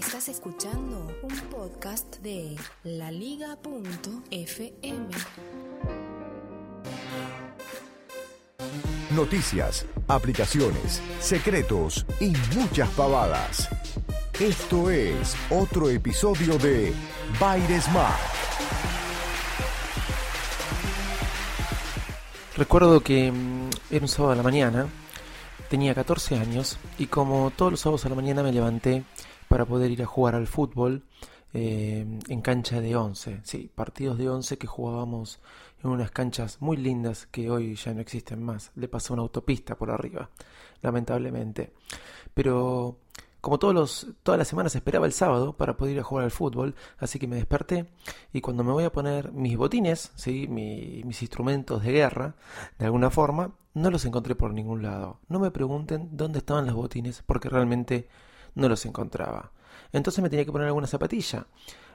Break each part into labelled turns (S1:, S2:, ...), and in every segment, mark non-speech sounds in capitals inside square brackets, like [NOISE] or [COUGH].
S1: Estás escuchando un podcast de laliga.fm.
S2: Noticias, aplicaciones, secretos y muchas pavadas. Esto es otro episodio de Baires Smart.
S3: Recuerdo que mm, era un sábado a la mañana, tenía 14 años y como todos los sábados a la mañana me levanté para poder ir a jugar al fútbol eh, en cancha de 11. Sí, partidos de 11 que jugábamos en unas canchas muy lindas que hoy ya no existen más. Le pasó una autopista por arriba, lamentablemente. Pero como todos los, todas las semanas esperaba el sábado para poder ir a jugar al fútbol, así que me desperté y cuando me voy a poner mis botines, ¿sí? mis instrumentos de guerra, de alguna forma, no los encontré por ningún lado. No me pregunten dónde estaban los botines porque realmente no los encontraba. Entonces me tenía que poner alguna zapatilla.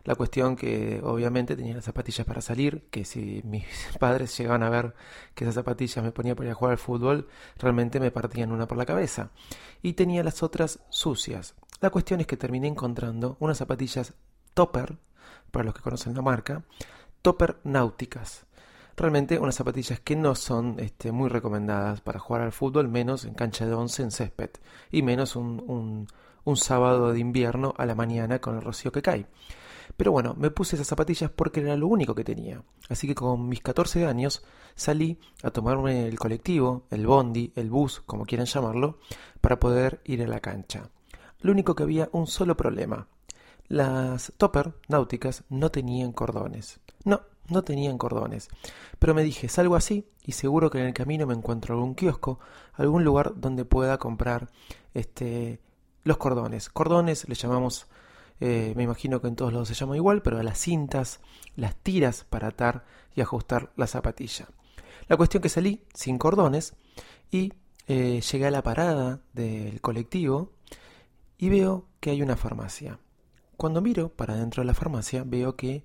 S3: La cuestión que obviamente tenía las zapatillas para salir, que si mis [LAUGHS] padres llegaban a ver que esas zapatillas me ponía para ir a jugar al fútbol, realmente me partían una por la cabeza. Y tenía las otras sucias. La cuestión es que terminé encontrando unas zapatillas Topper, para los que conocen la marca, Topper náuticas. Realmente unas zapatillas que no son este, muy recomendadas para jugar al fútbol, menos en cancha de once en césped, y menos un un sábado de invierno a la mañana con el rocío que cae. Pero bueno, me puse esas zapatillas porque era lo único que tenía. Así que con mis 14 años salí a tomarme el colectivo, el bondi, el bus, como quieran llamarlo, para poder ir a la cancha. Lo único que había un solo problema. Las topper náuticas no tenían cordones. No, no tenían cordones. Pero me dije, salgo así y seguro que en el camino me encuentro algún kiosco, algún lugar donde pueda comprar este los cordones. Cordones le llamamos, eh, me imagino que en todos lados se llama igual, pero a las cintas, las tiras para atar y ajustar la zapatilla. La cuestión que salí sin cordones y eh, llegué a la parada del colectivo y veo que hay una farmacia. Cuando miro para dentro de la farmacia veo que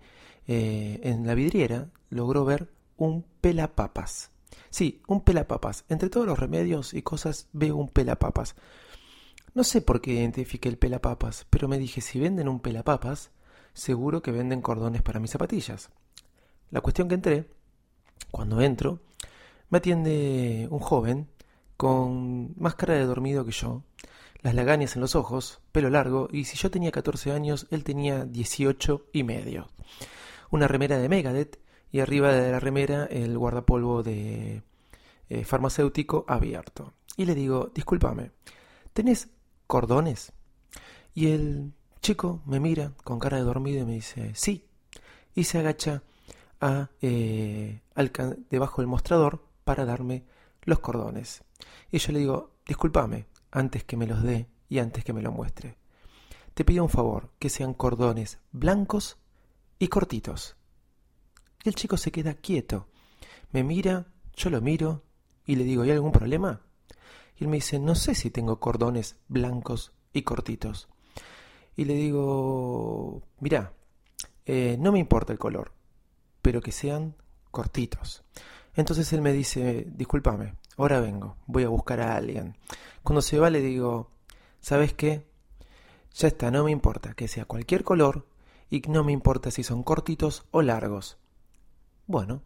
S3: eh, en la vidriera logró ver un pelapapas. Sí, un pelapapas. Entre todos los remedios y cosas veo un pelapapas. No sé por qué identifiqué el pelapapas, pero me dije, si venden un pelapapas, seguro que venden cordones para mis zapatillas. La cuestión que entré, cuando entro, me atiende un joven con más cara de dormido que yo, las lagañas en los ojos, pelo largo, y si yo tenía 14 años, él tenía 18 y medio. Una remera de Megadeth y arriba de la remera el guardapolvo de eh, farmacéutico abierto. Y le digo, discúlpame, ¿tenés cordones? Y el chico me mira con cara de dormido y me dice, sí. Y se agacha a, eh, debajo del mostrador para darme los cordones. Y yo le digo, discúlpame, antes que me los dé y antes que me lo muestre. Te pido un favor, que sean cordones blancos y cortitos. El chico se queda quieto. Me mira, yo lo miro y le digo, ¿hay algún problema? Y él me dice, no sé si tengo cordones blancos y cortitos. Y le digo, mira, eh, no me importa el color, pero que sean cortitos. Entonces él me dice, discúlpame, ahora vengo, voy a buscar a alguien. Cuando se va le digo, ¿sabes qué? Ya está, no me importa que sea cualquier color y no me importa si son cortitos o largos. Bueno,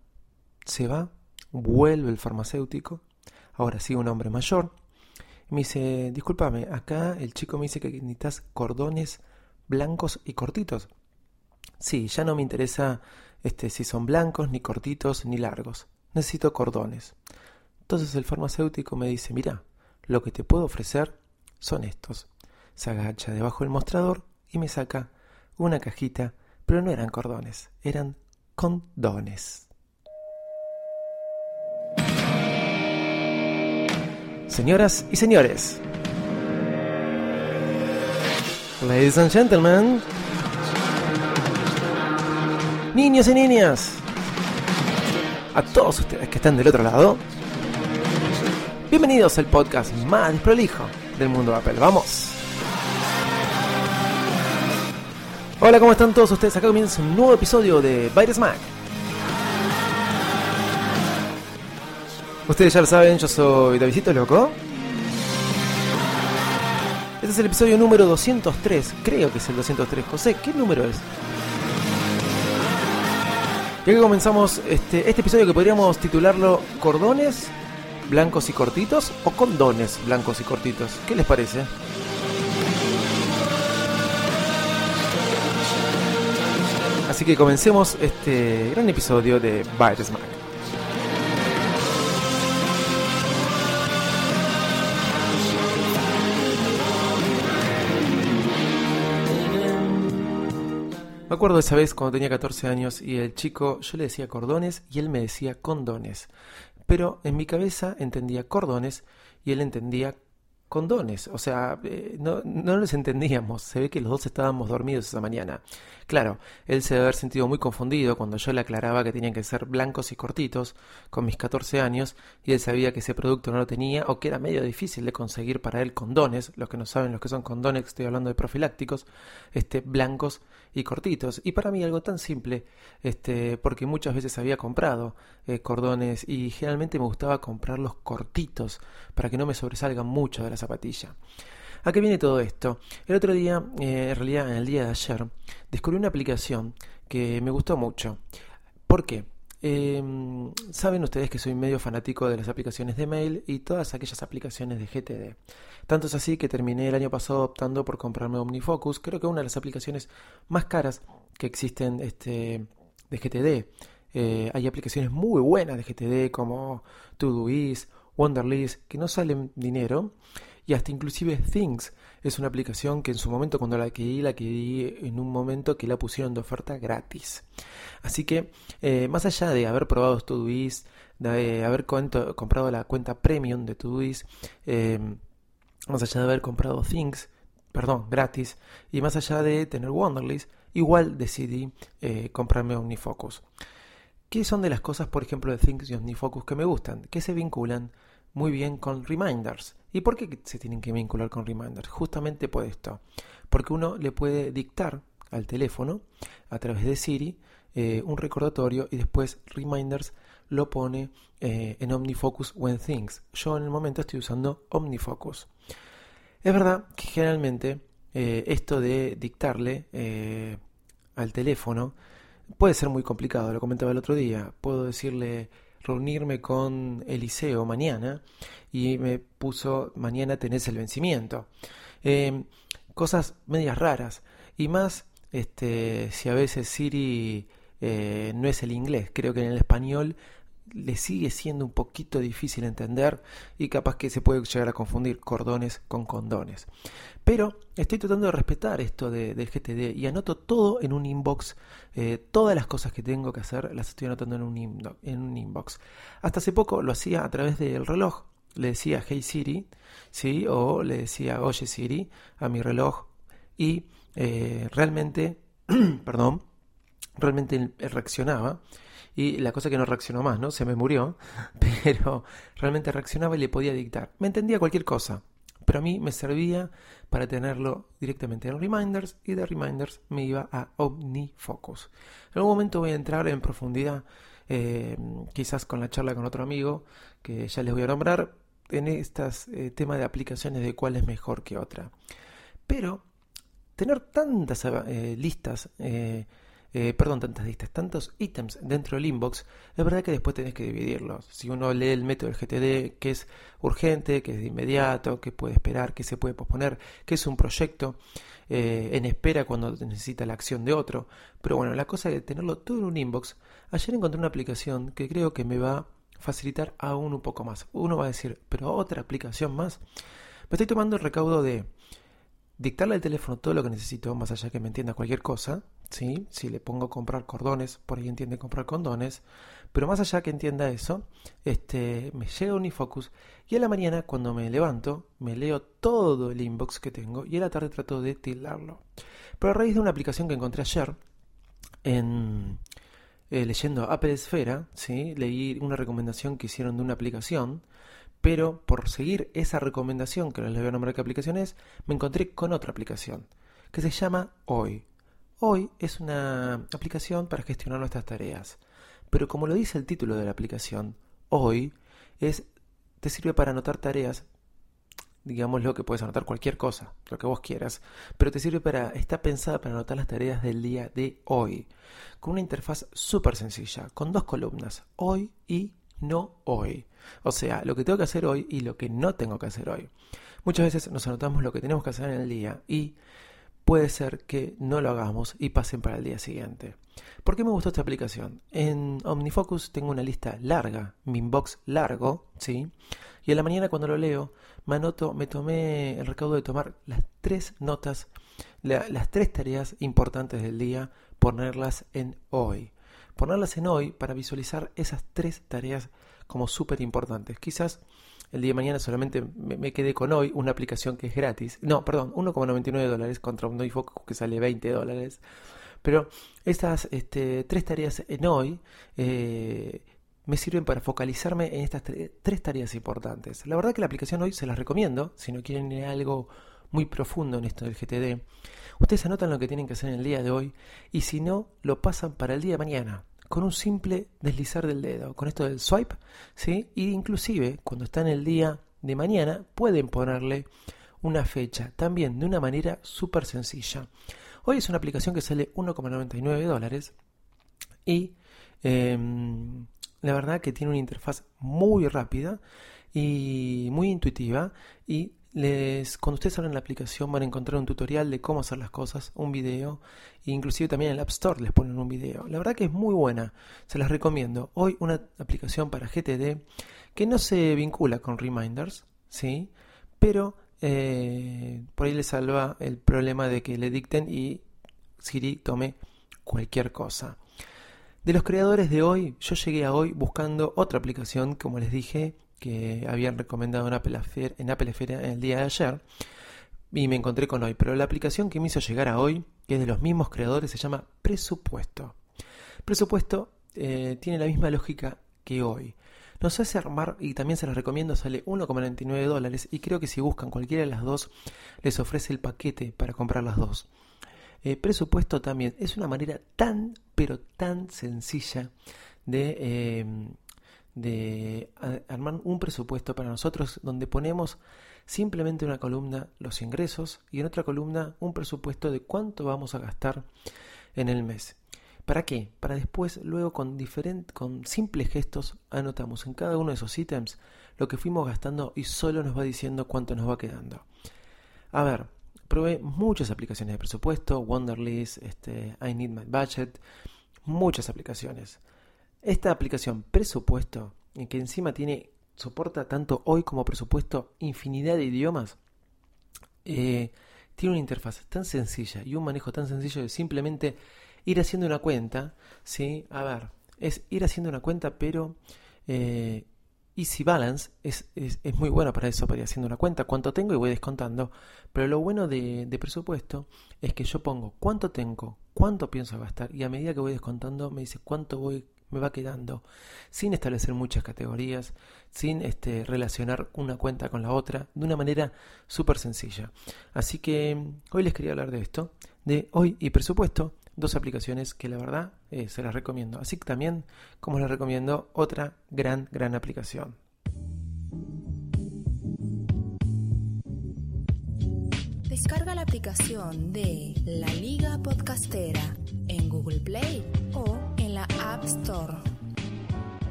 S3: se va, vuelve el farmacéutico, ahora sí un hombre mayor, me dice, discúlpame, acá el chico me dice que necesitas cordones blancos y cortitos. Sí, ya no me interesa este, si son blancos, ni cortitos, ni largos. Necesito cordones. Entonces el farmacéutico me dice, mira, lo que te puedo ofrecer son estos. Se agacha debajo del mostrador y me saca una cajita, pero no eran cordones, eran condones. Señoras y señores. Ladies and gentlemen. Niños y niñas. A todos ustedes que están del otro lado. Bienvenidos al podcast más desprolijo del mundo Apple. Vamos. Hola, ¿cómo están todos ustedes? Acá comienza un nuevo episodio de Virus Mac. Ustedes ya lo saben, yo soy Davidito Loco. Este es el episodio número 203, creo que es el 203. José, ¿qué número es? Y aquí comenzamos este, este episodio que podríamos titularlo Cordones blancos y cortitos o condones blancos y cortitos. ¿Qué les parece? Así que comencemos este gran episodio de Virus Mac. Me acuerdo esa vez cuando tenía 14 años y el chico, yo le decía cordones y él me decía condones. Pero en mi cabeza entendía cordones y él entendía condones. O sea, eh, no, no los entendíamos. Se ve que los dos estábamos dormidos esa mañana. Claro, él se debe haber sentido muy confundido cuando yo le aclaraba que tenían que ser blancos y cortitos con mis 14 años y él sabía que ese producto no lo tenía o que era medio difícil de conseguir para él condones, los que no saben los que son condones, estoy hablando de profilácticos, este, blancos y cortitos. Y para mí algo tan simple, este, porque muchas veces había comprado eh, cordones y generalmente me gustaba comprarlos cortitos para que no me sobresalgan mucho de la zapatilla. ¿A qué viene todo esto? El otro día, eh, en realidad el día de ayer, descubrí una aplicación que me gustó mucho. ¿Por qué? Em, saben ustedes que soy medio fanático de las aplicaciones de mail y todas aquellas aplicaciones de GTD. Tanto es así que terminé el año pasado optando por comprarme OmniFocus, creo que una de las aplicaciones más caras que existen este, de GTD. Eh, hay aplicaciones muy buenas de GTD como Todoist, Wonderlist, que no salen dinero y hasta inclusive Things es una aplicación que en su momento cuando la adquirí, la adquirí en un momento que la pusieron de oferta gratis. Así que eh, más allá de haber probado Todoist, de haber comprado la cuenta premium de Todoist, eh, más allá de haber comprado Things, perdón, gratis, y más allá de tener Wonderlist, igual decidí eh, comprarme OmniFocus. ¿Qué son de las cosas, por ejemplo, de Things y OmniFocus que me gustan? Que se vinculan muy bien con reminders. ¿Y por qué se tienen que vincular con reminders? Justamente por esto. Porque uno le puede dictar al teléfono a través de Siri eh, un recordatorio y después reminders lo pone eh, en OmniFocus o en Things. Yo en el momento estoy usando OmniFocus. Es verdad que generalmente eh, esto de dictarle al teléfono puede ser muy complicado, lo comentaba el otro día. Puedo decirle reunirme con Eliseo mañana y me puso mañana tenés el vencimiento. Em, cosas medias raras y más este, si a veces Siri eh, no es el inglés, creo que en el español le sigue siendo un poquito difícil entender y capaz que se puede llegar a confundir cordones con condones. Pero estoy tratando de respetar esto de, del GTD y anoto todo en un inbox. Eh, todas las cosas que tengo que hacer las estoy anotando en un, inbox. Hasta hace poco lo hacía a través del reloj. Le decía Hey Siri, ¿sí? o le decía Oye Siri a mi reloj y eh, realmente, [CLEARS THROAT] perdón, realmente reaccionaba y la cosa que no reaccionó más, ¿no? Se me murió, [LAUGHS] pero realmente reaccionaba y le podía dictar. Me entendía cualquier cosa, pero a mí me servía para tenerlo directamente en Reminders y de Reminders me iba a OmniFocus. En algún momento voy a entrar en profundidad, eh, quizás con la charla con otro amigo, que ya les voy a nombrar, en estos eh, temas de aplicaciones de cuál es mejor que otra. Pero tener tantas eh, listas perdón, tantas listas, tantos ítems dentro del inbox, es verdad que después tenés que dividirlos. Si uno lee el método del GTD, que es urgente, que es de inmediato, que puede esperar, que se puede posponer, que es un proyecto eh, en espera cuando necesita la acción de otro. Pero bueno, la cosa de tenerlo todo en un inbox, ayer encontré una aplicación que creo que me va a facilitar aún un poco más. Uno va a decir, pero otra aplicación más. Me estoy tomando el recaudo de dictarle al teléfono todo lo que necesito, más allá que me entienda cualquier cosa, Si le pongo comprar cordones, por ahí entiende comprar condones. Pero más allá que entienda eso, este, me llega Unifocus y a la mañana cuando me levanto me leo todo el inbox que tengo y a la tarde trato de tildarlo. Pero a raíz de una aplicación que encontré ayer en eh, leyendo Apple Esfera, ¿sí? leí una recomendación que hicieron de una aplicación, pero por seguir esa recomendación, que no les voy a nombrar qué aplicación es, me encontré con otra aplicación que se llama Hoy. Hoy es una aplicación para gestionar nuestras tareas, pero como lo dice el título de la aplicación, Hoy es te sirve para anotar tareas digamos lo que puedes anotar cualquier cosa, lo que vos quieras, pero te sirve para, está pensada para anotar las tareas del día de hoy, con una interfaz súper sencilla, con dos columnas, hoy y no hoy. O sea, lo que tengo que hacer hoy y lo que no tengo que hacer hoy. Muchas veces nos anotamos lo que tenemos que hacer en el día y puede ser que no lo hagamos y pasen para el día siguiente. ¿Por qué me gustó esta aplicación? En OmniFocus tengo una lista larga, mi inbox largo, ¿sí? Y en la mañana cuando lo leo, me anoto, me tomé el recaudo de tomar las tres notas, las tres tareas importantes del día, ponerlas en hoy. Ponerlas en hoy para visualizar esas tres tareas como súper importantes. Quizás el día de mañana solamente me, quedé con hoy, una aplicación que es gratis. No, perdón, 1,99 dólares contra un Focus que sale 20 dólares. Pero estas este, tres tareas en hoy eh, me sirven para focalizarme en estas tres tareas importantes. La verdad que la aplicación hoy se las recomiendo, si no quieren ir a algo muy profundo en esto del GTD. Ustedes anotan lo que tienen que hacer en el día de hoy y si no, lo pasan para el día de mañana con un simple deslizar del dedo, con esto del swipe, ¿sí? Y inclusive cuando está en el día de mañana pueden ponerle una fecha, también de una manera súper sencilla. Hoy es una aplicación que sale 1,99 dólares y em, la verdad que tiene una interfaz muy rápida y muy intuitiva y les, cuando ustedes abren la aplicación van a encontrar un tutorial de cómo hacer las cosas, un video, e inclusive también en el App Store les ponen un video. La verdad que es muy buena, se las recomiendo. Hoy una aplicación para GTD que no se vincula con reminders, ¿sí? Pero eh, por ahí le salva el problema de que le dicten y Siri tome cualquier cosa. De los creadores de hoy, yo llegué a hoy buscando otra aplicación, como les dije, que habían recomendado en Apple, Affair, en el día de ayer y me encontré con hoy. Pero la aplicación que me hizo llegar a hoy, que es de los mismos creadores, se llama Presupuesto. Presupuesto eh, tiene la misma lógica que hoy. Nos hace armar, y también se las recomiendo, sale 1,99 dólares y creo que si buscan cualquiera de las dos, les ofrece el paquete para comprar las dos. Eh, presupuesto también es una manera tan, pero tan sencilla de eh, de armar un presupuesto para nosotros donde ponemos simplemente una columna los ingresos y en otra columna un presupuesto de cuánto vamos a gastar en el mes. ¿Para qué? Para después, luego con, con simples gestos, anotamos en cada uno de esos ítems lo que fuimos gastando y solo nos va diciendo cuánto nos va quedando. A ver, probé muchas aplicaciones de presupuesto, Wonderlist, este, I Need My Budget, muchas aplicaciones. Esta aplicación presupuesto, en que encima tiene, soporta tanto hoy como presupuesto infinidad de idiomas, eh, tiene una interfaz tan sencilla y un manejo tan sencillo de simplemente ir haciendo una cuenta, ¿sí? A ver, es ir haciendo una cuenta, pero eh, Easy Balance es, es, muy bueno para eso, para ir haciendo una cuenta, cuánto tengo y voy descontando. Pero lo bueno de, de, presupuesto es que yo pongo cuánto tengo, cuánto pienso gastar y a medida que voy descontando me dice cuánto voy me va quedando, sin establecer muchas categorías, sin este, relacionar una cuenta con la otra, de una manera súper sencilla. Así que hoy les quería hablar de esto, de hoy y presupuesto, dos aplicaciones que la verdad eh, se las recomiendo. Así que también, como les recomiendo, otra gran, gran aplicación.
S1: Descarga la aplicación de La Liga Podcastera en Google Play o App Store.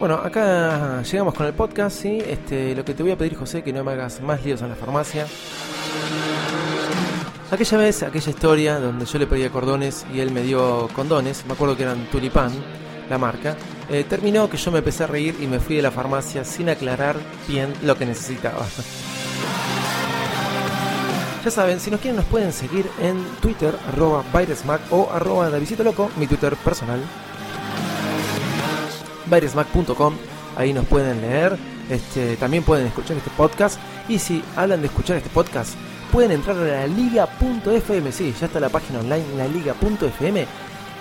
S3: Bueno, acá llegamos con el podcast, ¿sí? Este, lo que te voy a pedir, José, que no me hagas más líos en la farmacia. Aquella vez, aquella historia donde yo le pedía cordones y él me dio condones, me acuerdo que eran tulipán, la marca, eh, terminó que yo me empecé a reír y me fui de la farmacia sin aclarar bien lo que necesitaba. Ya saben, si nos quieren nos pueden seguir en Twitter, arroba Byresmac o arroba Davisito Loco, mi Twitter personal. Byresmac.com, ahí nos pueden leer, este, también pueden escuchar este podcast y si hablan de escuchar este podcast, pueden entrar a la liga.fm, sí, ya está la página online, la liga.fm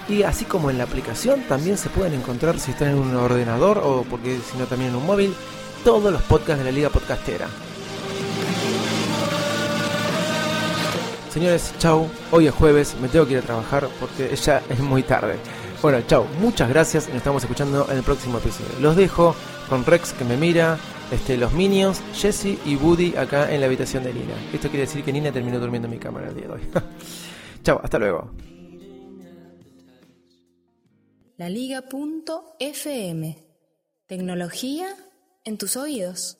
S3: y así como en la aplicación también se pueden encontrar si están en un ordenador o porque si no también en un móvil, todos los podcasts de la Liga Podcastera. Señores, chau. Hoy es jueves, me tengo que ir a trabajar porque ya es muy tarde. Bueno, chau. Muchas gracias y nos estamos escuchando en el próximo episodio. Los dejo con Rex que me mira, este, los Minions, Jesse y Woody acá en la habitación de Nina. Esto quiere decir que Nina terminó durmiendo en mi cámara el día de hoy. [LAUGHS] chau, hasta luego.
S1: La Liga.fm. Tecnología en tus oídos.